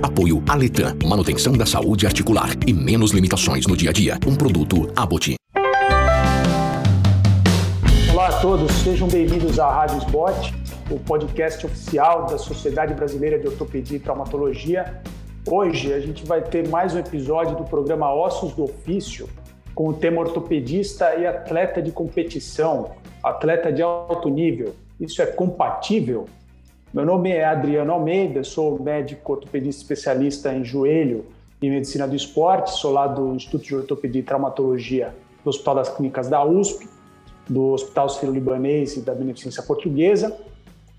Apoio Aletan, manutenção da saúde articular e menos limitações no dia a dia. Um produto Abot. Olá a todos, sejam bem-vindos à Rádio Spot, o podcast oficial da Sociedade Brasileira de Ortopedia e Traumatologia. Hoje a gente vai ter mais um episódio do programa Ossos do Ofício, com o tema ortopedista e atleta de competição, atleta de alto nível. Isso é compatível? Meu nome é Adriano Almeida, sou médico ortopedista especialista em joelho e medicina do esporte, sou lá do Instituto de Ortopedia e Traumatologia do Hospital das Clínicas da USP, do Hospital Sírio-Libanês e da Beneficência Portuguesa.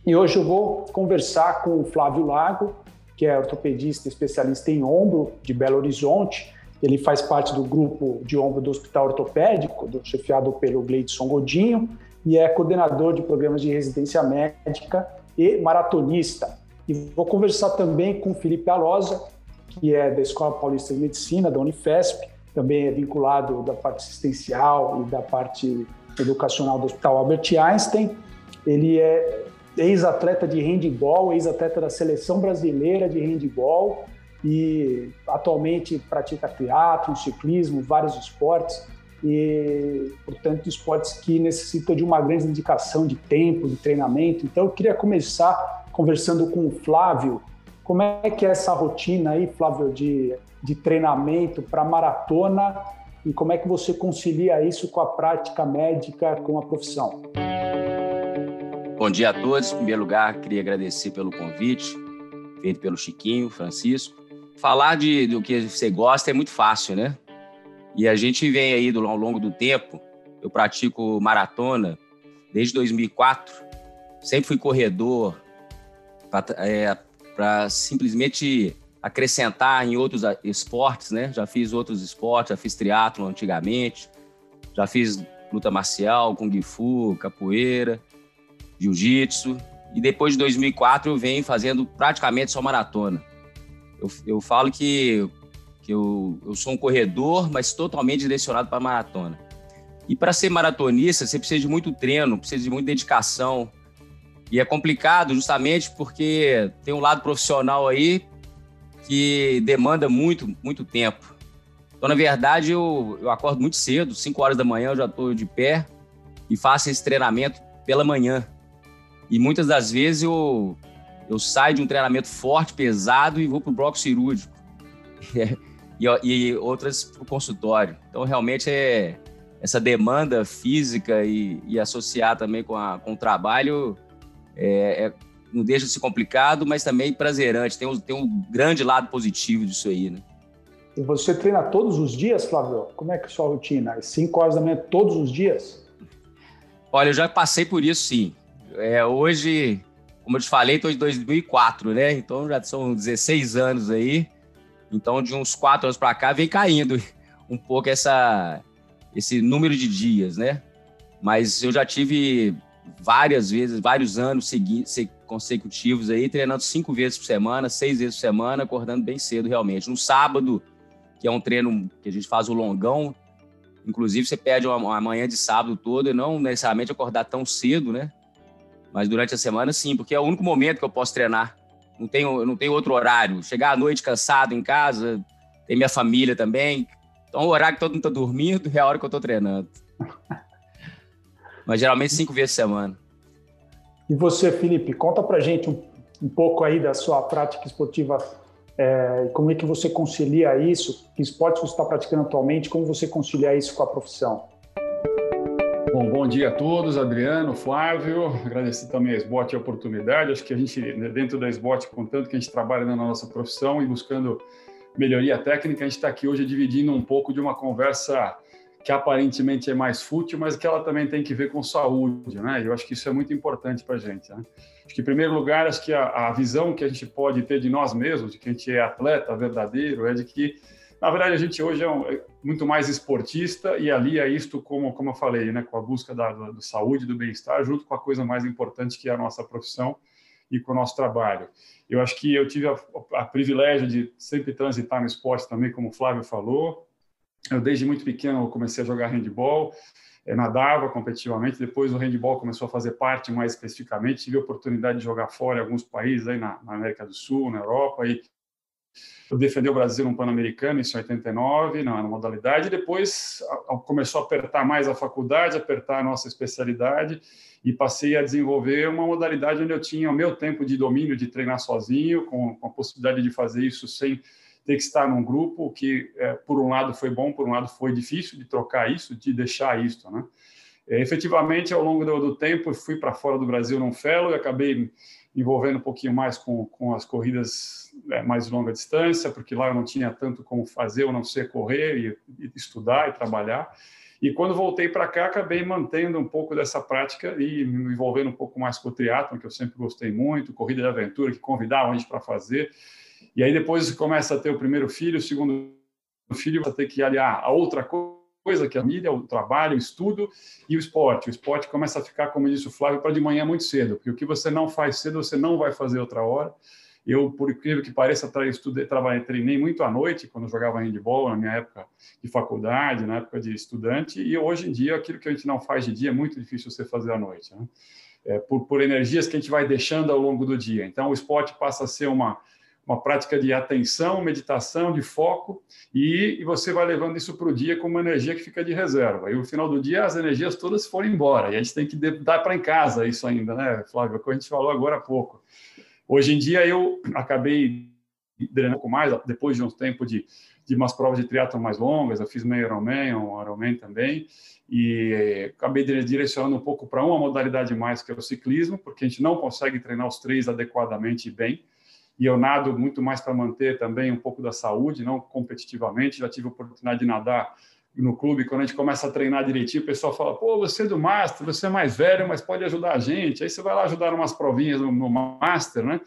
E hoje eu vou conversar com o Flávio Lago, que é ortopedista especialista em ombro de Belo Horizonte. Ele faz parte do grupo de ombro do Hospital Ortopédico, do, chefiado pelo Gleidson Godinho, e é coordenador de programas de residência médica e maratonista. E vou conversar também com Felipe Alosa, que é da Escola Paulista de Medicina, da Unifesp, também é vinculado da parte assistencial e da parte educacional do Hospital Albert Einstein. Ele é ex-atleta de handball, ex-atleta da seleção brasileira de handball e atualmente pratica teatro, ciclismo, vários esportes e, portanto, esportes que necessitam de uma grande dedicação de tempo, de treinamento. Então, eu queria começar conversando com o Flávio. Como é que é essa rotina aí, Flávio, de, de treinamento para maratona e como é que você concilia isso com a prática médica, com a profissão? Bom dia a todos. Em primeiro lugar, queria agradecer pelo convite feito pelo Chiquinho, Francisco. Falar de, do que você gosta é muito fácil, né? E a gente vem aí do, ao longo do tempo, eu pratico maratona desde 2004, sempre fui corredor para é, simplesmente acrescentar em outros esportes, né? Já fiz outros esportes, já fiz triatlo antigamente, já fiz luta marcial, kung fu, capoeira, jiu-jitsu. E depois de 2004 eu venho fazendo praticamente só maratona. Eu, eu falo que que eu, eu sou um corredor, mas totalmente direcionado para maratona. E para ser maratonista, você precisa de muito treino, precisa de muita dedicação. E é complicado justamente porque tem um lado profissional aí que demanda muito, muito tempo. Então, na verdade, eu, eu acordo muito cedo, 5 horas da manhã eu já estou de pé e faço esse treinamento pela manhã. E muitas das vezes eu, eu saio de um treinamento forte, pesado e vou para o bloco cirúrgico. e, e outras para o consultório. Então, realmente, é essa demanda física e, e associar também com, a, com o trabalho é, é, não deixa de ser complicado, mas também prazerante. Tem um, tem um grande lado positivo disso aí, né? E você treina todos os dias, Flávio? Como é que é a sua rotina? Às 5 horas da manhã todos os dias? Olha, eu já passei por isso, sim. É, hoje, como eu te falei, estou em 2004, né? Então já são 16 anos aí. Então, de uns quatro anos para cá, vem caindo um pouco essa, esse número de dias, né? Mas eu já tive várias vezes, vários anos consecutivos aí, treinando cinco vezes por semana, seis vezes por semana, acordando bem cedo, realmente. No sábado, que é um treino que a gente faz o longão, inclusive você perde uma, uma manhã de sábado todo e não necessariamente acordar tão cedo, né? Mas durante a semana, sim, porque é o único momento que eu posso treinar não tenho, não tenho outro horário. Chegar à noite cansado em casa, tem minha família também. Então, o horário que todo mundo está dormindo é a hora que eu estou treinando. Mas geralmente cinco vezes por semana. E você, Felipe, conta pra gente um, um pouco aí da sua prática esportiva é, como é que você concilia isso? Que esporte você está praticando atualmente? Como você concilia isso com a profissão? Bom, bom dia a todos, Adriano, Flávio. Agradecer também a SBOT a oportunidade. Acho que a gente, dentro da SBOT, contanto que a gente trabalha na nossa profissão e buscando melhoria técnica, a gente está aqui hoje dividindo um pouco de uma conversa que aparentemente é mais fútil, mas que ela também tem que ver com saúde, né? Eu acho que isso é muito importante para a gente. Né? Acho que, em primeiro lugar, acho que a, a visão que a gente pode ter de nós mesmos, de que a gente é atleta verdadeiro, é de que na verdade, a gente hoje é, um, é muito mais esportista e alia isto, como, como eu falei, né, com a busca da, da, da saúde, do bem-estar, junto com a coisa mais importante que é a nossa profissão e com o nosso trabalho. Eu acho que eu tive a, a privilégio de sempre transitar no esporte também, como o Flávio falou. Eu, desde muito pequeno, comecei a jogar handball, eh, nadava competitivamente. Depois, o handball começou a fazer parte mais especificamente. Tive a oportunidade de jogar fora em alguns países, aí na, na América do Sul, na Europa, e eu defendi o Brasil no Pan-Americano, isso em 89, na, modalidade, depois começou a apertar mais a faculdade, apertar a nossa especialidade, e passei a desenvolver uma modalidade onde eu tinha o meu tempo de domínio, de treinar sozinho, com, com a possibilidade de fazer isso sem ter que estar num grupo, o que, é, por um lado, foi bom, por um lado, foi difícil de trocar isso, de deixar isso, né? É, efetivamente, ao longo do, do tempo, fui para fora do Brasil num fellow e acabei envolvendo um pouquinho mais com, com as corridas mais longa distância, porque lá eu não tinha tanto como fazer, eu não sei correr e, estudar e trabalhar. E quando voltei para cá, acabei mantendo um pouco dessa prática e me envolvendo um pouco mais com o triatlon, que eu sempre gostei muito, corrida de aventura, que convidavam a gente para fazer. E aí depois começa a ter o primeiro filho, o segundo filho, você tem que aliar a outra coisa coisa, que é a família, o trabalho, o estudo e o esporte. O esporte começa a ficar, como disse o Flávio, para de manhã muito cedo, porque o que você não faz cedo, você não vai fazer outra hora. Eu, por incrível que pareça, estudei, trabalhei, treinei muito à noite, quando jogava handball, na minha época de faculdade, na época de estudante, e hoje em dia, aquilo que a gente não faz de dia é muito difícil você fazer à noite, né? é, por, por energias que a gente vai deixando ao longo do dia. Então, o esporte passa a ser uma, uma prática de atenção, meditação, de foco, e, e você vai levando isso para o dia com uma energia que fica de reserva. E no final do dia, as energias todas foram embora, e a gente tem que dar para em casa isso ainda, né, Flávio? Como a gente falou agora há pouco. Hoje em dia, eu acabei drenando um pouco mais, depois de um tempo de, de umas provas de triatlo mais longas, eu fiz meio Ironman, um Ironman também, e acabei direcionando um pouco para uma modalidade mais, que é o ciclismo, porque a gente não consegue treinar os três adequadamente e bem, e eu nado muito mais para manter também um pouco da saúde, não competitivamente. Já tive a oportunidade de nadar no clube, quando a gente começa a treinar direitinho, o pessoal fala: pô, você é do Master, você é mais velho, mas pode ajudar a gente. Aí você vai lá ajudar umas provinhas no, Master, né?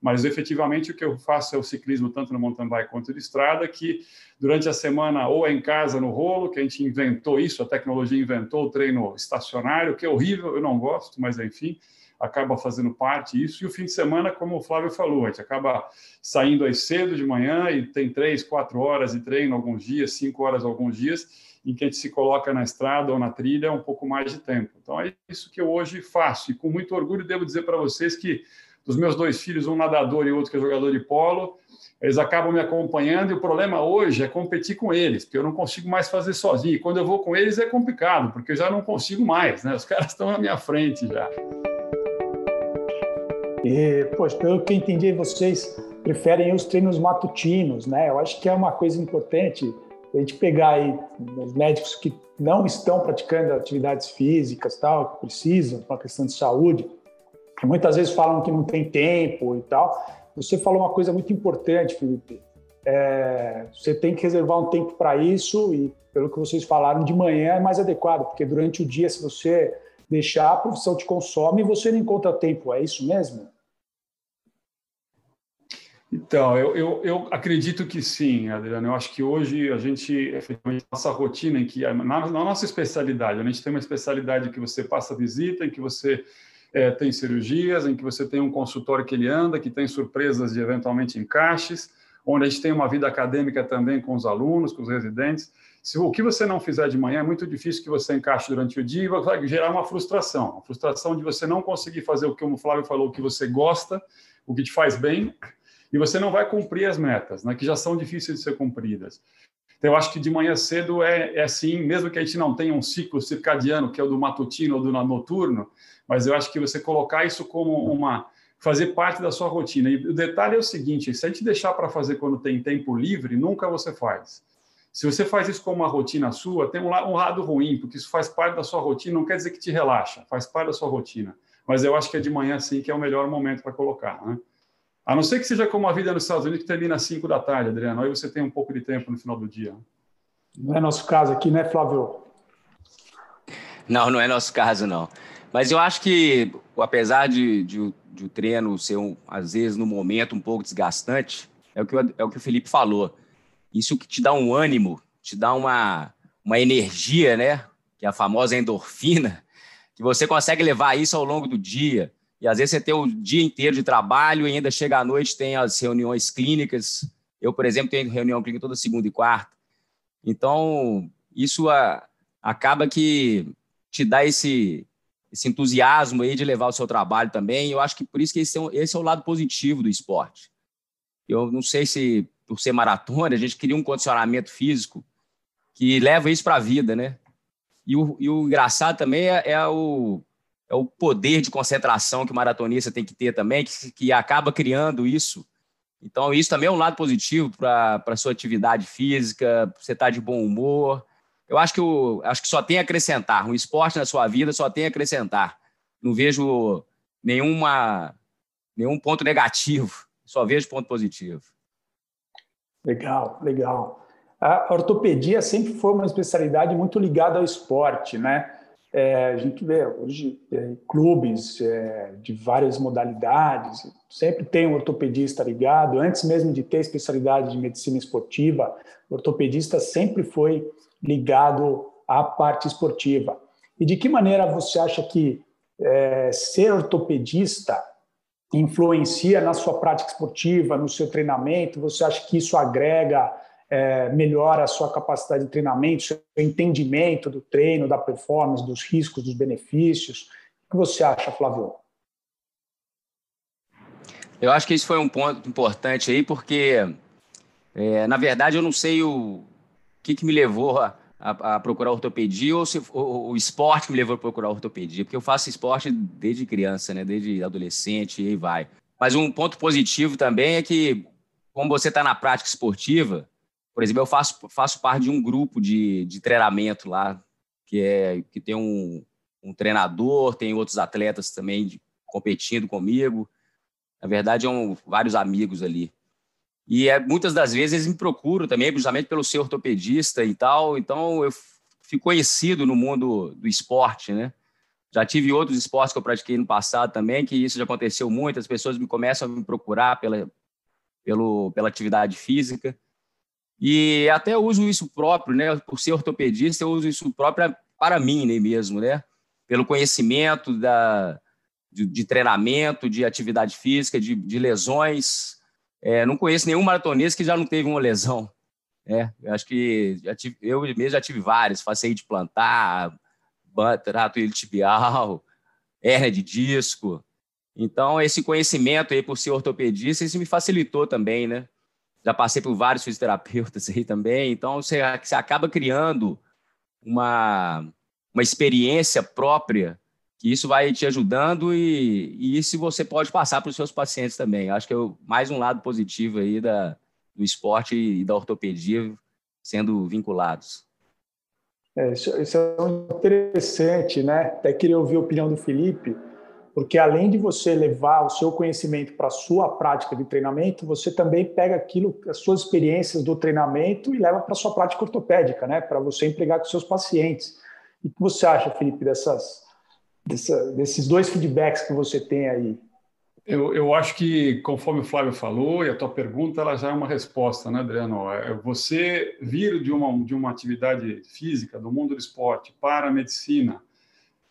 Mas efetivamente o que eu faço é o ciclismo, tanto no mountain bike quanto de estrada, que durante a semana ou é em casa no rolo, que a gente inventou isso, a tecnologia inventou o treino estacionário, que é horrível, eu não gosto, mas enfim acaba fazendo parte disso. E o fim de semana, como o Flávio falou, a gente acaba saindo aí cedo de manhã e tem três, quatro horas de treino alguns dias, cinco horas alguns dias, em que a gente se coloca na estrada ou na trilha um pouco mais de tempo. Então é isso que eu hoje faço. E com muito orgulho devo dizer para vocês que dos meus dois filhos, um nadador e outro que é jogador de polo, eles acabam me acompanhando e o problema hoje é competir com eles, porque eu não consigo mais fazer sozinho. E quando eu vou com eles é complicado, porque eu já não consigo mais, né? Os caras estão na minha frente já. E, pois, pelo que eu entendi, vocês preferem os treinos matutinos, né? Eu acho que é uma coisa importante a gente pegar aí os médicos que não estão praticando atividades físicas, tal, que precisam, para questão de saúde, que muitas vezes falam que não tem tempo e tal. Você falou uma coisa muito importante, Felipe. É, você tem que reservar um tempo para isso e, pelo que vocês falaram, de manhã é mais adequado, porque durante o dia, se você deixar, a profissão te consome e você não encontra tempo. É isso mesmo? Então, eu, eu, eu, acredito que sim, Adriano. Eu acho que hoje a gente, nossa rotina, em que na, na, nossa especialidade, a gente tem uma especialidade que você passa visita, em que você é, tem cirurgias, em que você tem um consultório que ele anda, que tem surpresas de eventualmente encaixes, onde a gente tem uma vida acadêmica também com os alunos, com os residentes. Se o que você não fizer de manhã é muito difícil que você encaixe durante o dia vai gerar uma frustração, uma frustração de você não conseguir fazer o que o Flávio falou, que você gosta, o que te faz bem, e você não vai cumprir as metas, né, que já são difíceis de ser cumpridas. Então, eu acho que de manhã cedo é, é assim, mesmo que a gente não tenha um ciclo circadiano, que é o do matutino ou do noturno, mas eu acho que você colocar isso como uma. Fazer parte da sua rotina. E o detalhe é o seguinte: se a gente deixar para fazer quando tem tempo livre, nunca você faz. Se você faz isso como uma rotina sua, tem um lado ruim, porque isso faz parte da sua rotina, não quer dizer que te relaxa, faz parte da sua rotina. Mas eu acho que é de manhã, sim, que é o melhor momento para colocar. Né? A não ser que seja como a vida nos Estados Unidos, que termina às 5 da tarde, Adriano. Aí você tem um pouco de tempo no final do dia. Não é nosso caso aqui, né, Flávio? Não, não é nosso caso, não. Mas eu acho que, apesar de, de, de o treino ser, um, às vezes, no momento, um pouco desgastante, é o, que, é o que o Felipe falou. Isso que te dá um ânimo, te dá uma, uma energia, né? Que é a famosa endorfina, que você consegue levar isso ao longo do dia. E às vezes você tem o dia inteiro de trabalho e ainda chega à noite, tem as reuniões clínicas. Eu, por exemplo, tenho reunião clínica toda segunda e quarta. Então, isso a, acaba que te dá esse, esse entusiasmo aí de levar o seu trabalho também. Eu acho que por isso que esse é, esse é o lado positivo do esporte. Eu não sei se por ser maratona, a gente cria um condicionamento físico que leva isso para a vida, né? E o, e o engraçado também é, é, o, é o poder de concentração que o maratonista tem que ter também, que, que acaba criando isso. Então, isso também é um lado positivo para a sua atividade física, você tá de bom humor. Eu acho que, o, acho que só tem a acrescentar. Um esporte na sua vida só tem a acrescentar. Não vejo nenhuma, nenhum ponto negativo, só vejo ponto positivo. Legal, legal. A ortopedia sempre foi uma especialidade muito ligada ao esporte, né? É, a gente vê hoje é, clubes é, de várias modalidades, sempre tem um ortopedista ligado. Antes mesmo de ter especialidade de medicina esportiva, o ortopedista sempre foi ligado à parte esportiva. E de que maneira você acha que é, ser ortopedista influencia na sua prática esportiva, no seu treinamento? Você acha que isso agrega, é, melhora a sua capacidade de treinamento, seu entendimento do treino, da performance, dos riscos, dos benefícios? O que você acha, Flávio? Eu acho que isso foi um ponto importante aí, porque, é, na verdade, eu não sei o que, que me levou a, a, a procurar ortopedia ou se o, o, esporte me levou a procurar ortopedia, porque eu faço esporte desde criança, né? desde adolescente e vai. Mas um ponto positivo também é que, como você está na prática esportiva, por exemplo, eu faço, faço parte de um grupo de, de treinamento lá, que, é, que tem um, um treinador, tem outros atletas também de, competindo comigo. Na verdade, é um, vários amigos ali. E é, muitas das vezes eles me procuram também, justamente pelo ser ortopedista e tal. Então, eu fico conhecido no mundo do esporte, né? Já tive outros esportes que eu pratiquei no passado também, que isso já aconteceu muito. As pessoas me começam a me procurar pela, pelo, pela atividade física. E até uso isso próprio, né? Por ser ortopedista, eu uso isso próprio para mim né, mesmo, né? Pelo conhecimento da, de, de treinamento, de atividade física, de, de lesões é, não conheço nenhum maratonista que já não teve uma lesão. É, eu acho que já tive, eu mesmo já tive vários, passei de plantar, trato tibial, hernia de disco. Então, esse conhecimento aí por ser ortopedista, isso me facilitou também, né? Já passei por vários fisioterapeutas aí também, então você, você acaba criando uma, uma experiência própria que isso vai te ajudando e, e isso você pode passar para os seus pacientes também. Acho que é mais um lado positivo aí da, do esporte e da ortopedia sendo vinculados. É, isso, isso, é interessante, né? Até queria ouvir a opinião do Felipe, porque além de você levar o seu conhecimento para a sua prática de treinamento, você também pega aquilo, as suas experiências do treinamento e leva para a sua prática ortopédica, né? Para você empregar com seus pacientes. E o que você acha, Felipe, dessas dessa, desses dois feedbacks que você tem aí? Eu, eu acho que, conforme o Flávio falou, e a tua pergunta ela já é uma resposta, né, Adriano? É, você vir de uma, de uma atividade física, do mundo do esporte, para a medicina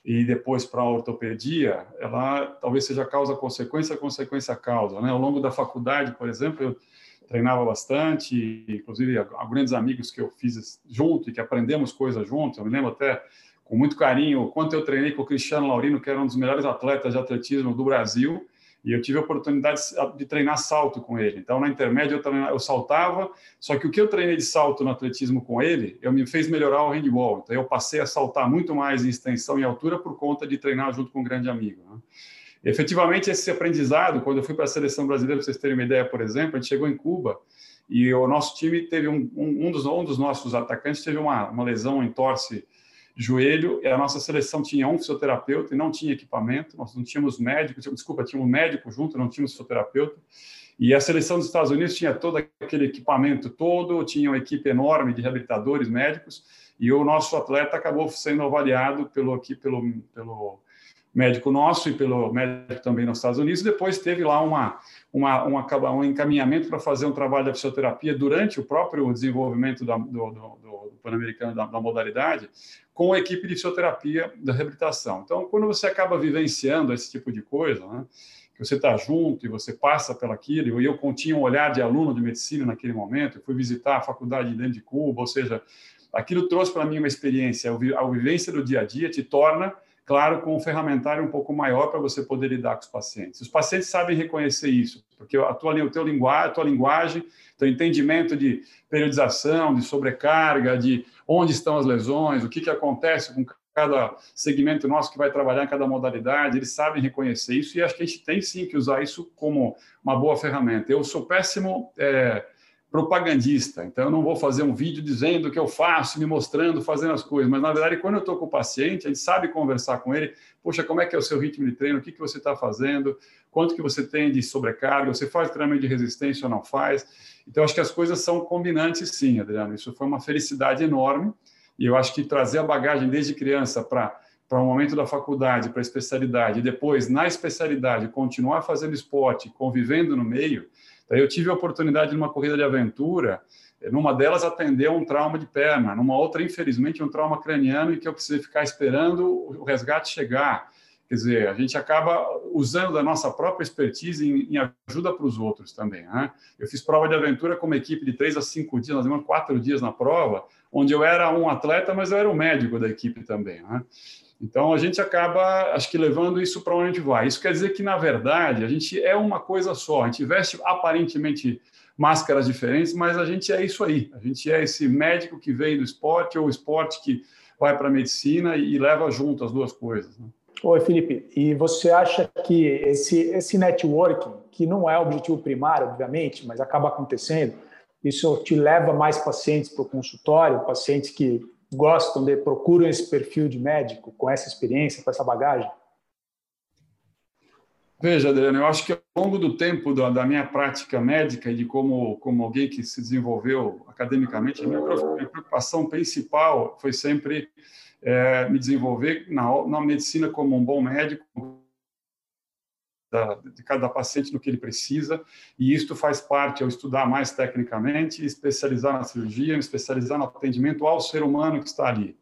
e depois para a ortopedia, ela talvez seja causa-consequência, consequência-causa. Né? Ao longo da faculdade, por exemplo, eu treinava bastante, inclusive há grandes amigos que eu fiz junto e que aprendemos coisas juntos. Eu me lembro até com muito carinho quanto eu treinei com o Cristiano Laurino, que era um dos melhores atletas de atletismo do Brasil, e eu tive a oportunidade de treinar salto com ele. Então, na intermédia, eu, treinava, eu saltava, só que o que eu treinei de salto no atletismo com ele, eu me fez melhorar o handball. Então, eu passei a saltar muito mais em extensão e altura por conta de treinar junto com um grande amigo. Né? Efetivamente, esse aprendizado, quando eu fui para a seleção brasileira, para vocês terem uma ideia, por exemplo, a gente chegou em Cuba e o nosso time teve um, um, um, dos, um dos nossos atacantes teve uma, uma lesão em torce joelho, e a nossa seleção tinha um fisioterapeuta e não tinha equipamento, nós não tínhamos médico, desculpa, tinha um médico junto, não tínhamos fisioterapeuta, e a seleção dos Estados Unidos tinha todo aquele equipamento todo, tinha uma equipe enorme de reabilitadores médicos, e o nosso atleta acabou sendo avaliado pelo, aqui, pelo, pelo médico nosso e pelo médico também nos Estados Unidos. Depois teve lá uma, uma, uma um encaminhamento para fazer um trabalho de fisioterapia durante o próprio desenvolvimento da, do, do, do Pan-Americano da, da, modalidade, com a equipe de fisioterapia da reabilitação. Então, quando você acaba vivenciando esse tipo de coisa, né, que você está junto e você passa pelaquilo, e eu tinha um olhar de aluno de medicina naquele momento, eu fui visitar a faculdade dentro de Cuba, ou seja, aquilo trouxe para mim uma experiência, a vivência do dia a dia te torna claro, com um ferramentário um pouco maior para você poder lidar com os pacientes. Os pacientes sabem reconhecer isso, porque a tua, o teu linguagem, a tua linguagem, teu entendimento de periodização, de sobrecarga, de onde estão as lesões, o que, que acontece com cada segmento nosso que vai trabalhar em cada modalidade, eles sabem reconhecer isso e acho que a gente tem sim que usar isso como uma boa ferramenta. Eu sou péssimo é, propagandista, então eu não vou fazer um vídeo dizendo o que eu faço, me mostrando, fazendo as coisas, mas na verdade, quando eu estou com o paciente, a gente sabe conversar com ele, poxa, como é que é o seu ritmo de treino, o que, que você está fazendo, quanto que você tem de sobrecarga, você faz treinamento de resistência ou não faz. Então, acho que as coisas são combinantes sim, Adriano, isso foi uma felicidade enorme, e eu acho que trazer a bagagem desde criança para para o momento da faculdade, para a especialidade, e depois, na especialidade, continuar fazendo esporte, convivendo no meio. Daí eu tive a oportunidade de uma corrida de aventura, numa delas atender um trauma de perna, numa outra, infelizmente, um trauma craniano em que eu precisei ficar esperando o resgate chegar. Quer dizer, a gente acaba usando da nossa própria expertise em, em ajuda para os outros também. Né? Eu fiz prova de aventura com uma equipe de três a cinco dias, nós temos quatro dias na prova, onde eu era um atleta, mas eu era um médico da equipe também. Né? Então a gente acaba, acho que levando isso para onde a gente vai. Isso quer dizer que na verdade a gente é uma coisa só. A gente veste aparentemente máscaras diferentes, mas a gente é isso aí. A gente é esse médico que vem do esporte ou o esporte que vai para a medicina e leva junto as duas coisas. Né? Oi, Felipe. E você acha que esse, esse networking, que não é o objetivo primário, obviamente, mas acaba acontecendo, isso te leva mais pacientes para o consultório, pacientes que gostam de, procuram esse perfil de médico com essa experiência, com essa bagagem? Veja, Adriano, eu acho que ao longo do tempo da, da, minha prática médica e de como, como alguém que se desenvolveu academicamente, a minha, preocupação principal foi sempre é, me desenvolver na, na medicina como um bom médico, da, de cada paciente no que ele precisa, e isto faz parte ao estudar mais tecnicamente, especializar na cirurgia, especializar no atendimento ao ser humano que está ali.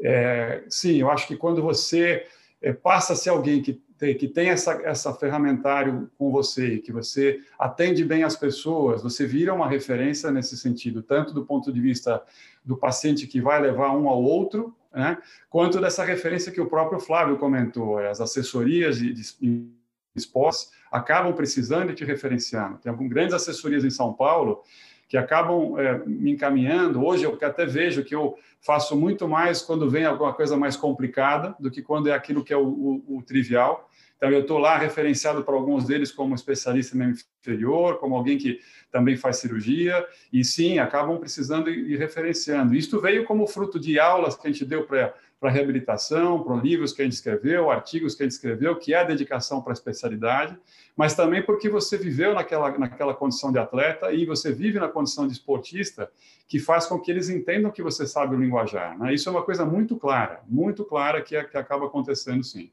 É, sim, eu acho que quando você é, passa a ser alguém que tem, que tem essa, essa ferramentário com você, que você atende bem as pessoas, você vira uma referência nesse sentido, tanto do ponto de vista do paciente que vai levar um ao outro, né, quanto dessa referência que o próprio Flávio comentou, as assessorias de, de esportes acabam precisando e te referenciando. Tem algumas grandes assessorias em São Paulo que acabam é, me encaminhando. Hoje eu até vejo que eu faço muito mais quando vem alguma coisa mais complicada do que quando é aquilo que é o, o, o trivial. Então, eu estou lá referenciado para alguns deles como especialista em inferior, como alguém que também faz cirurgia, e sim, acabam precisando e referenciando. Isto veio como fruto de aulas que a gente deu para para reabilitação, para livros que a gente escreveu, artigos que a gente escreveu, que é a dedicação para a especialidade, mas também porque você viveu naquela, naquela condição de atleta e você vive na condição de esportista, que faz com que eles entendam que você sabe o linguajar. Né? Isso é uma coisa muito clara, muito clara que, que acaba acontecendo sim.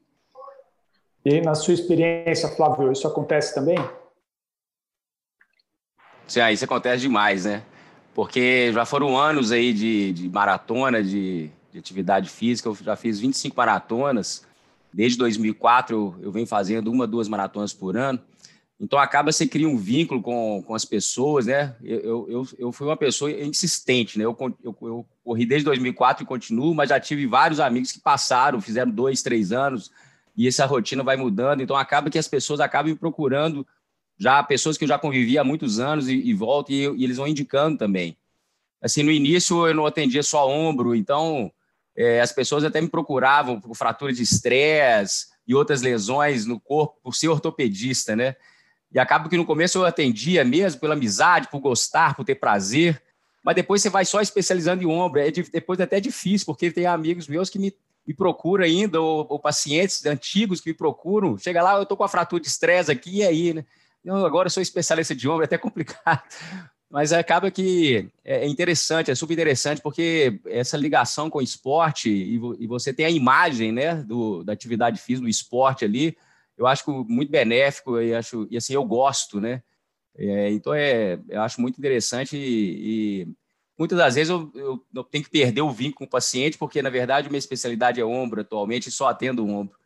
E na sua experiência, Flávio, isso acontece também? Sim, isso acontece demais, né? Porque já foram anos aí de, de maratona, de de atividade física. Eu já fiz 25 maratonas. Desde 2004 eu, venho fazendo uma, duas maratonas por ano. Então acaba você cria um vínculo com, com as pessoas, né? Eu, eu, eu fui uma pessoa insistente, né? Eu, eu, eu corri desde 2004 e continuo, mas já tive vários amigos que passaram, fizeram dois, três anos e essa rotina vai mudando. Então acaba que as pessoas acabam me procurando já pessoas que eu já convivi há muitos anos e, e volto e, e eles vão indicando também. Assim, no início eu não atendia só ombro, então é, as pessoas até me procuravam por fratura de estresse e outras lesões no corpo, por ser ortopedista, né? E acaba que no começo eu atendia mesmo pela amizade, por gostar, por ter prazer, mas depois você vai só especializando em ombro. É depois é até difícil, porque tem amigos meus que me, me procuram ainda, ou, ou, pacientes antigos que me procuram. Chega lá, eu estou com a fratura de estresse aqui, e aí, né? Eu agora eu sou especialista de ombro, é até complicado. Mas acaba que é, é interessante, é super interessante, porque essa ligação com o esporte e, você tem a imagem né, do, da atividade física, do esporte ali, eu acho muito benéfico e, acho, e assim, eu gosto, né? É, então, é, eu acho muito interessante e, e muitas das vezes eu, eu, eu, tenho que perder o vínculo com o paciente, porque, na verdade, minha especialidade é ombro atualmente e só atendo o ombro.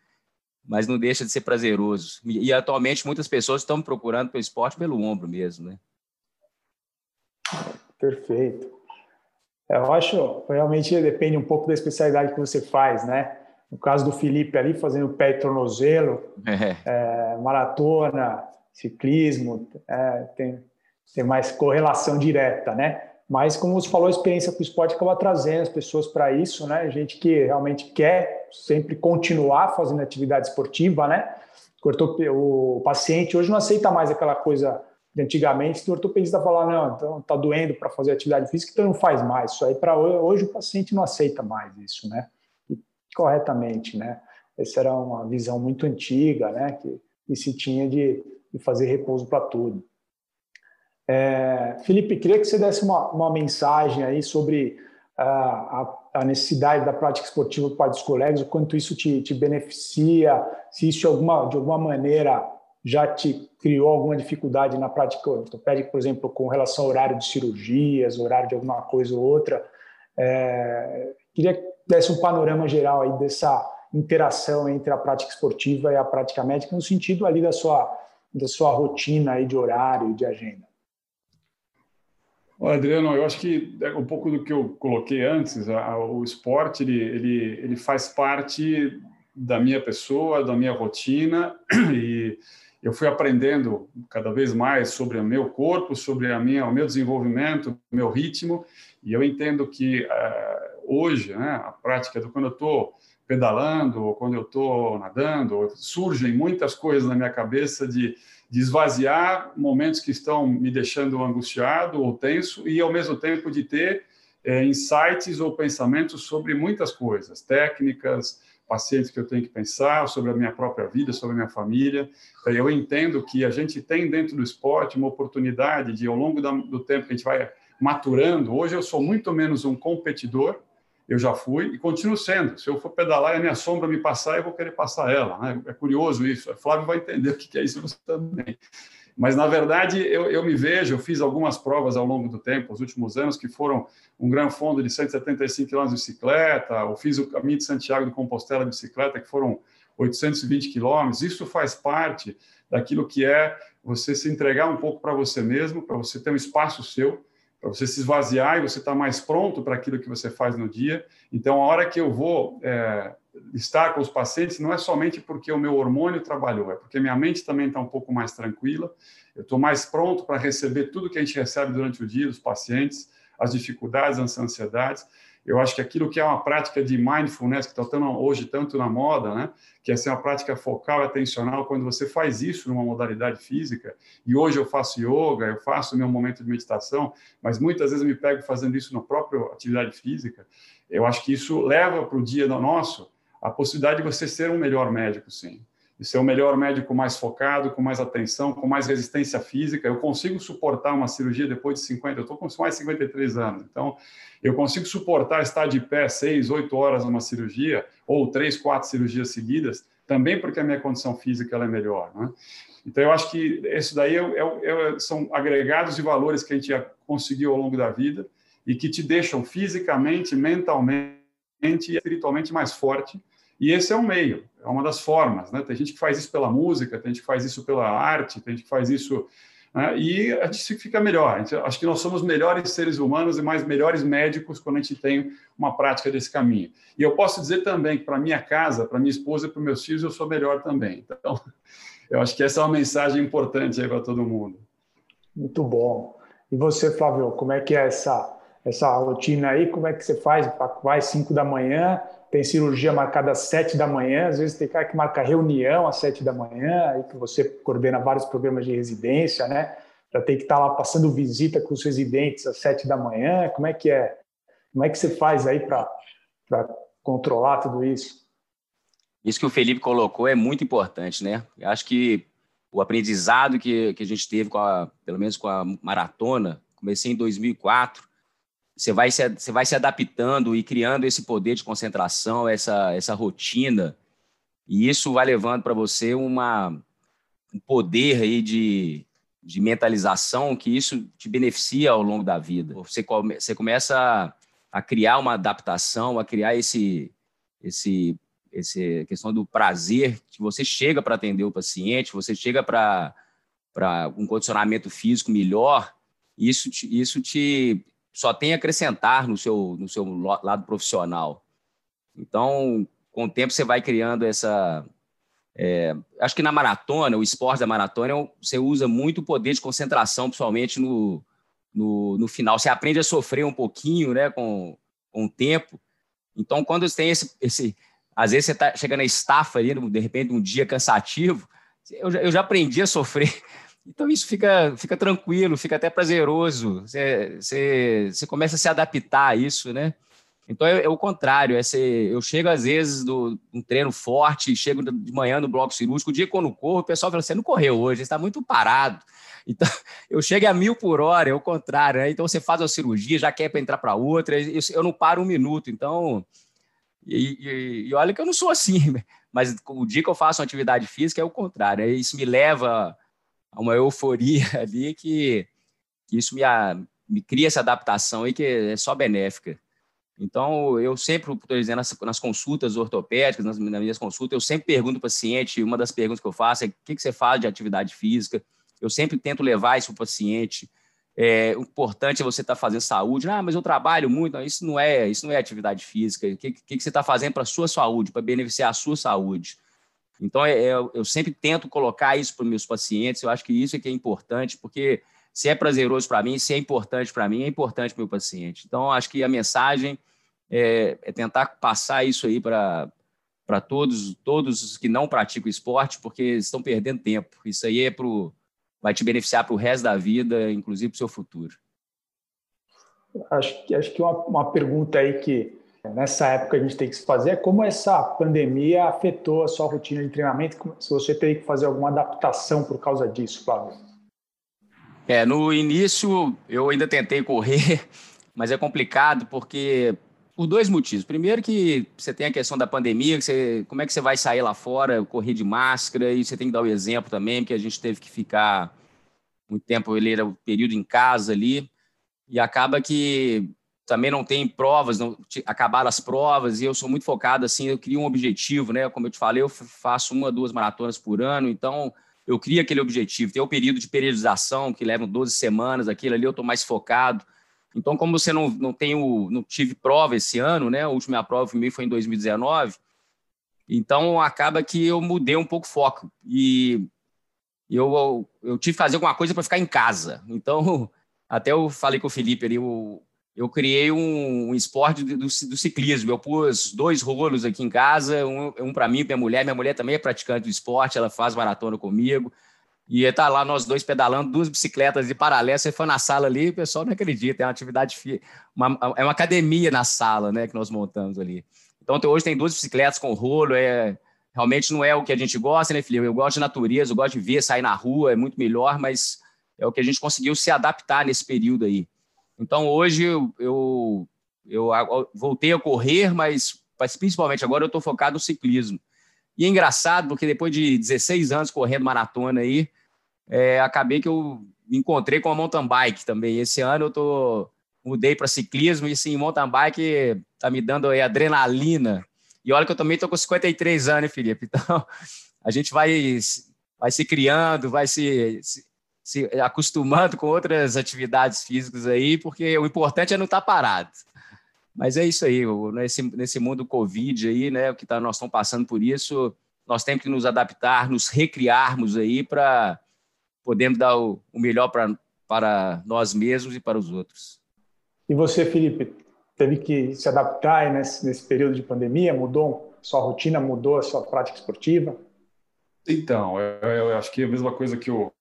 Mas não deixa de ser prazeroso. E, e atualmente muitas pessoas estão me procurando pelo esporte pelo ombro mesmo, né? Perfeito. Eu acho realmente depende um pouco da especialidade que você faz, né? No caso do Felipe ali, fazendo pé e tornozelo, é. É, maratona, ciclismo, é, tem, tem mais correlação direta, né? Mas, como você falou, a experiência com o esporte acaba trazendo as pessoas para isso, né? Gente que realmente quer sempre continuar fazendo atividade esportiva, né? O paciente hoje não aceita mais aquela coisa antigamente, o ortopedista fala, não, então tá doendo para fazer atividade física, então não faz mais. Isso aí para hoje o paciente não aceita mais isso, né? E, corretamente, né? Essa era uma visão muito antiga, né? Que, que se tinha de, de fazer repouso para tudo. É, Felipe, queria que você desse uma, uma mensagem aí sobre a, a, necessidade da prática esportiva para os colegas, o quanto isso te, te beneficia, se isso de alguma, de alguma maneira já te criou alguma dificuldade na prática ortopédica, por exemplo, com relação ao horário de cirurgias, horário de alguma coisa ou outra. É, queria que desse um panorama geral aí dessa interação entre a prática esportiva e a prática médica, no sentido ali da sua, da sua rotina aí de horário e de agenda. Adriano, eu acho que é um pouco do que eu coloquei antes, a, o esporte ele, ele, ele faz parte da minha pessoa, da minha rotina e eu fui aprendendo cada vez mais sobre o meu corpo, sobre a minha, o meu desenvolvimento, o meu ritmo, e eu entendo que uh, hoje, né, a prática do quando eu estou pedalando, ou quando eu estou nadando, surgem muitas coisas na minha cabeça de, de esvaziar momentos que estão me deixando angustiado ou tenso, e ao mesmo tempo de ter é, insights ou pensamentos sobre muitas coisas, técnicas, pacientes que eu tenho que pensar, sobre a minha própria vida, sobre a minha família. Então, eu entendo que a gente tem dentro do esporte uma oportunidade de, ao longo do tempo que a gente vai maturando, hoje eu sou muito menos um competidor, eu já fui e continuo sendo. Se eu for pedalar e a minha sombra me passar, eu vou querer passar ela. Né? É curioso isso. O Flávio vai entender o que é isso também. Mas, na verdade, eu, eu me vejo, eu fiz algumas provas ao longo do tempo, os últimos anos, que foram um Gran Fundo de 175 km de bicicleta, eu fiz o Caminho de Santiago de Compostela de bicicleta, que foram 820 quilômetros. Isso faz parte daquilo que é você se entregar um pouco para você mesmo, para você ter um espaço seu, para você se esvaziar e você estar tá mais pronto para aquilo que você faz no dia. Então, a hora que eu vou é, estar com os pacientes não é somente porque o meu hormônio trabalhou, é porque minha mente também está um pouco mais tranquila, eu estou mais pronto para receber tudo que a gente recebe durante o dia dos pacientes, as dificuldades, as ansiedades. Eu acho que aquilo que é uma prática de mindfulness, que está hoje tanto na moda, né? que é assim, uma prática focal e atencional, quando você faz isso numa modalidade física, e hoje eu faço yoga, eu faço meu momento de meditação, mas muitas vezes eu me pego fazendo isso na própria atividade física, eu acho que isso leva para o dia nosso a possibilidade de você ser um melhor médico, sim. De ser um melhor médico mais focado, com mais atenção, com mais resistência física. Eu consigo suportar uma cirurgia depois de 50, eu estou com mais de 53 anos. Então, eu consigo suportar estar de pé 6, 8 horas numa cirurgia, ou 3, 4 cirurgias seguidas, também porque a minha condição física ela é melhor. Né? Então, eu acho que isso daí é, é, é, são agregados de valores que a gente conseguiu ao longo da vida e que te deixam fisicamente, mentalmente e espiritualmente mais forte e esse é um meio, é uma das formas. Né? Tem gente que faz isso pela música, tem gente que faz isso pela arte, tem gente que faz isso. Né? E a gente fica melhor. Gente, acho que nós somos melhores seres humanos e mais melhores médicos quando a gente tem uma prática desse caminho. E eu posso dizer também que para minha casa, para minha esposa e para meus filhos, eu sou melhor também. Então, eu acho que essa é uma mensagem importante para todo mundo. Muito bom. E você, Flávio, como é que é essa, essa rotina aí? Como é que você faz? Vai às 5 da manhã, tem cirurgia marcada às sete da manhã, às vezes tem cara que marca reunião às sete da manhã, aí que você coordena vários programas de residência, né? Já tem que estar tá lá passando visita com os residentes às sete da manhã. Como é que é? Como é que você faz aí para controlar tudo isso? Isso que o Felipe colocou é muito importante, né? Eu acho que o aprendizado que, que a gente teve, com a, pelo menos com a maratona, comecei em 2004, você vai se, você vai se adaptando e criando esse poder de concentração, essa, essa rotina, e isso vai levando para você uma, um poder aí de, de mentalização que isso te beneficia ao longo da vida. Você, come, você começa a, a criar uma adaptação, a criar esse, esse, esse questão do prazer que você chega para atender o paciente, você chega para um condicionamento físico melhor, isso te, isso te só tem a acrescentar no seu, no seu lado profissional. Então, com o tempo você vai criando essa. É, acho que na maratona, o esporte da maratona, você usa muito o poder de concentração, principalmente no, no, no final. Você aprende a sofrer um pouquinho né, com, com o tempo. Então, quando você tem esse, esse às vezes você tá, chega na estafa ali, de repente, um dia cansativo, eu já, eu já aprendi a sofrer. Então, isso fica, fica tranquilo, fica até prazeroso. Você, você, você começa a se adaptar a isso, né? Então é, é o contrário, é ser, eu chego às vezes do um treino forte, chego de manhã no bloco cirúrgico, o dia quando corro, o pessoal fala: você não correu hoje, está muito parado. Então eu chego a mil por hora, é o contrário, né? Então você faz a cirurgia, já quer para entrar para outra, eu não paro um minuto. Então, e, e, e, olha que eu não sou assim, mas o dia que eu faço uma atividade física é o contrário, isso me leva uma euforia ali que, que isso me, me cria essa adaptação aí que é só benéfica. Então, eu sempre, estou dizendo, nas, nas, consultas ortopédicas, nas, nas, minhas consultas, eu sempre pergunto para o paciente, uma das perguntas que eu faço é o que, que você faz de atividade física? Eu sempre tento levar isso para o paciente. É, o importante é você estar tá fazendo saúde. Ah, mas eu trabalho muito. Não, isso não é, isso não é atividade física. O que, que, que você está fazendo para a sua saúde, para beneficiar a sua saúde? Então, é, é, eu sempre tento colocar isso para os meus pacientes. Eu acho que isso é que é importante, porque se é prazeroso para mim, se é importante para mim, é importante para o meu paciente. Então, acho que a mensagem é, é tentar passar isso aí para para todos, todos que não praticam esporte, porque estão perdendo tempo. Isso aí é pro, vai te beneficiar para o resto da vida, inclusive para o seu futuro. Acho que, acho que uma, uma pergunta aí que nessa época a gente tem que se fazer é como essa pandemia afetou a sua rotina de treinamento, se você teve que fazer alguma adaptação por causa disso, Flávio. É, no início eu ainda tentei correr, mas é complicado porque por dois motivos. Primeiro que você tem a questão da pandemia, que você, como é que você vai sair lá fora, correr de máscara, e você tem que dar o exemplo também, porque a gente teve que ficar muito tempo, ele era o período em casa ali, e acaba que também não tem provas, não acabaram as provas, e eu sou muito focado assim, eu crio um objetivo, né? Como eu te falei, eu faço uma, duas maratonas por ano, então eu crio aquele objetivo. Tem o período de periodização, que leva 12 semanas, aquilo ali eu estou mais focado. Então, como você não, não tem o, não tive prova esse ano, né? A última prova foi em 2019. Então, acaba que eu mudei um pouco o foco. E eu, eu tive que fazer alguma coisa para ficar em casa. Então, até eu falei com o Felipe ali, eu, eu criei um, um esporte do, do, ciclismo. Eu pus dois rolos aqui em casa, um, um para mim e minha mulher. Minha mulher também é praticante do esporte, ela faz maratona comigo. E tá lá nós dois pedalando, duas bicicletas de paralelo. Você foi na sala ali, o pessoal não acredita, é uma atividade, uma, é uma academia na sala, né, que nós montamos ali. Então hoje tem duas bicicletas com rolo, é realmente não é o que a gente gosta, né, Felipe? Eu gosto de natureza, eu gosto de ver, sair na rua, é muito melhor, mas é o que a gente conseguiu se adaptar nesse período aí. Então hoje eu, eu, eu voltei a correr, mas, mas principalmente agora eu estou focado no ciclismo. E é engraçado, porque depois de 16 anos correndo maratona aí, é, acabei que eu me encontrei com a mountain bike também. Esse ano eu tô, mudei para ciclismo e sim, mountain bike tá me dando aí adrenalina. E olha que eu também tô com 53 anos, hein, Felipe? Então, a gente vai, vai se criando, vai se, se, se acostumando com outras atividades físicas aí, porque o importante é não estar tá parado. Mas é isso aí, nesse, nesse mundo Covid aí, né, que tá, nós estamos passando por isso, nós temos que nos adaptar, nos recriarmos aí para podemos dar o, o melhor pra, para nós mesmos e para os outros. E você, Felipe, teve que se adaptar nesse, nesse período de pandemia? Mudou sua rotina, mudou a sua prática esportiva? Então, eu, eu acho que é a mesma coisa que o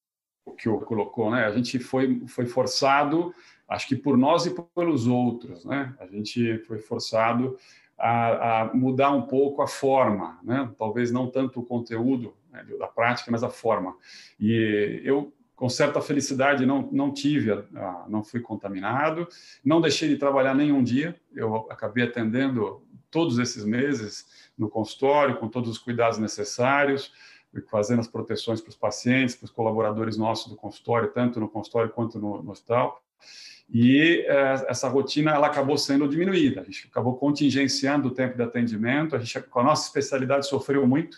que o colocou, né? A gente foi foi forçado, acho que por nós e pelos outros, né? A gente foi forçado a, a mudar um pouco a forma, né? Talvez não tanto o conteúdo né, da prática, mas a forma. E eu, com certa felicidade, não, não tive, não fui contaminado, não deixei de trabalhar nenhum dia, eu acabei atendendo todos esses meses no consultório, com todos os cuidados necessários, fazendo as proteções para os pacientes, para os colaboradores nossos do consultório, tanto no consultório quanto no, no hospital. E é, essa rotina ela acabou sendo diminuída. A gente acabou contingenciando o tempo de atendimento. A gente, com a nossa especialidade, sofreu muito.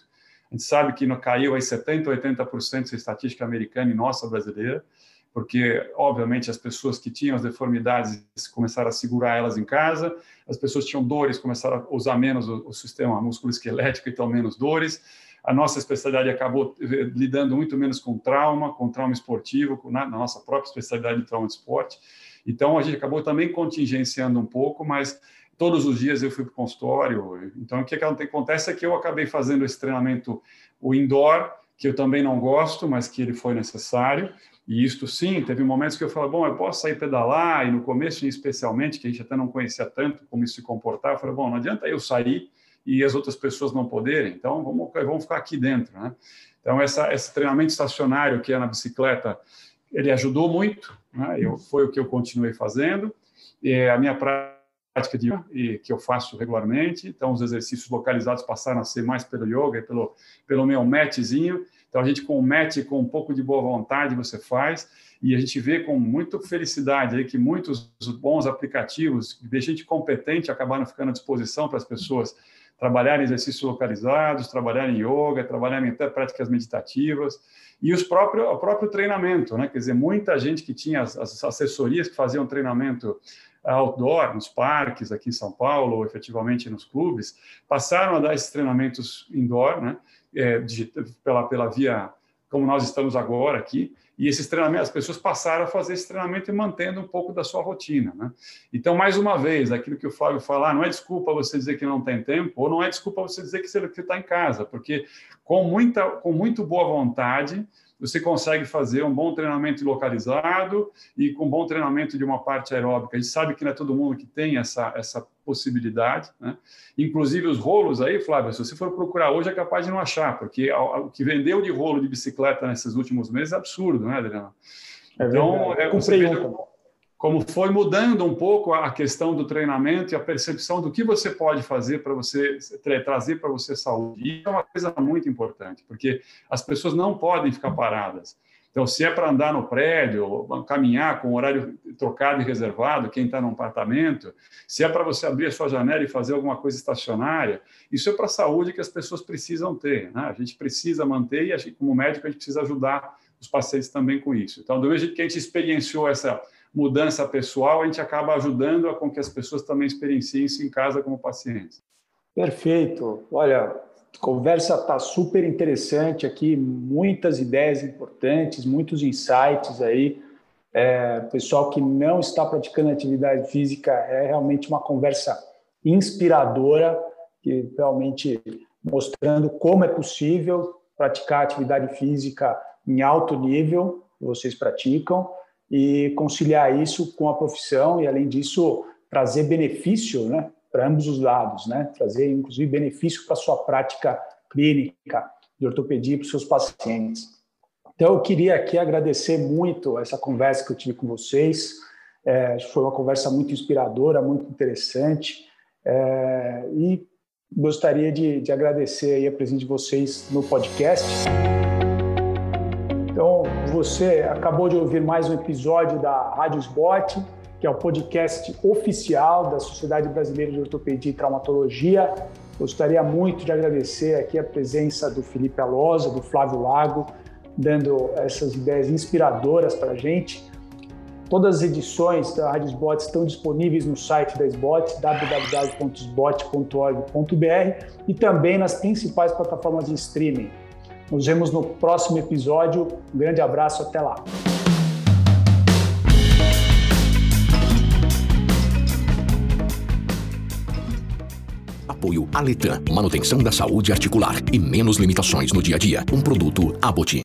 A gente sabe que no, caiu aí 70%, 80% da estatística americana e nossa brasileira. porque, obviamente, as pessoas que tinham as deformidades começaram a segurar elas em casa, as pessoas que tinham dores começaram a usar menos o, o sistema músculo-esquelético, então menos dores. A nossa especialidade acabou lidando muito menos com trauma, com trauma esportivo, com, na, na nossa própria especialidade de trauma de esporte. Então, a gente acabou também contingenciando um pouco, mas todos os dias eu fui para o consultório. Então, o que acontece é que eu acabei fazendo esse treinamento, o indoor, que eu também não gosto, mas que ele foi necessário. E isto sim, teve momentos que eu falei, bom, eu posso sair pedalar, e no começo, especialmente, que a gente até não conhecia tanto como isso se comportar, eu falei, bom, não adianta eu sair e as outras pessoas não poderem, então vamos, vamos ficar aqui dentro, né? Então, essa, esse treinamento estacionário que é na bicicleta, ele ajudou muito, né? eu, foi o que eu continuei fazendo, e a minha prática de que eu faço regularmente, então os exercícios localizados passaram a ser mais pelo yoga e pelo, pelo meu matzinho, então, a gente com o match, com um pouco de boa vontade, você faz, e a gente vê com muita felicidade aí que muitos bons aplicativos de gente competente acabaram ficando à disposição para as pessoas trabalharem exercícios localizados, trabalharem yoga, trabalharem até práticas meditativas, e os próprios, o próprio treinamento, né? Quer dizer, muita gente que tinha as, as assessorias que faziam treinamento outdoor, nos parques aqui em São Paulo, ou efetivamente nos clubes, passaram a dar esses treinamentos indoor, né? é, pela, pela via como nós estamos agora aqui, e esses treinamentos, as pessoas passaram a fazer esse treinamento e mantendo um pouco da sua rotina. Né? Então, mais uma vez, aquilo que o Flávio falar, não é desculpa você dizer que não tem tempo, ou não é desculpa você dizer que você está em casa, porque com, muita, com muito boa vontade, você consegue fazer um bom treinamento localizado e com bom treinamento de uma parte aeróbica. A gente sabe que não é todo mundo que tem essa, essa possibilidade. Né? Inclusive os rolos aí, Flávio, se você for procurar hoje é capaz de não achar, porque o que vendeu de rolo de bicicleta nesses últimos meses é absurdo, né, Adriano? É então, é, comprei um como foi mudando um pouco a questão do treinamento e a percepção do que você pode fazer para você trazer para você saúde. Isso é uma coisa muito importante, porque as pessoas não podem ficar paradas. Então, se é para andar no prédio, caminhar com horário trocado e reservado, quem está num apartamento, se é para você abrir a sua janela e fazer alguma coisa estacionária, isso é para a saúde que as pessoas precisam ter. Né? A gente precisa manter e, como médico, a gente precisa ajudar os pacientes também com isso. Então, do mesmo jeito que a gente experienciou essa mudança pessoal, a gente acaba ajudando a com que as pessoas também experienciem isso em casa como pacientes. Perfeito. Olha, conversa está super interessante aqui, muitas ideias importantes, muitos insights aí. É, pessoal que não está praticando atividade física, é realmente uma conversa inspiradora, que realmente mostrando como é possível praticar atividade física em alto nível, que vocês praticam, e conciliar isso com a profissão e, além disso, trazer benefício né, para ambos os lados, né? trazer, inclusive, benefício para a sua prática clínica de ortopedia para os seus pacientes. Então, eu queria aqui agradecer muito essa conversa que eu tive com vocês. É, foi uma conversa muito inspiradora, muito interessante. É, e gostaria de, de agradecer a presença de vocês no podcast. Então, você acabou de ouvir mais um episódio da Rádio Spot, que é o podcast oficial da Sociedade Brasileira de Ortopedia e Traumatologia. Gostaria muito de agradecer aqui a presença do Felipe Alosa, do Flávio Lago, dando essas ideias inspiradoras para a gente. Todas as edições da Rádio Sbot estão disponíveis no site da Sbot, www.sbot.org.br e também nas principais plataformas de streaming. Nos vemos no próximo episódio. Um grande abraço, até lá. Apoio Aletan, manutenção da saúde articular e menos limitações no dia a dia. Um produto Aboti.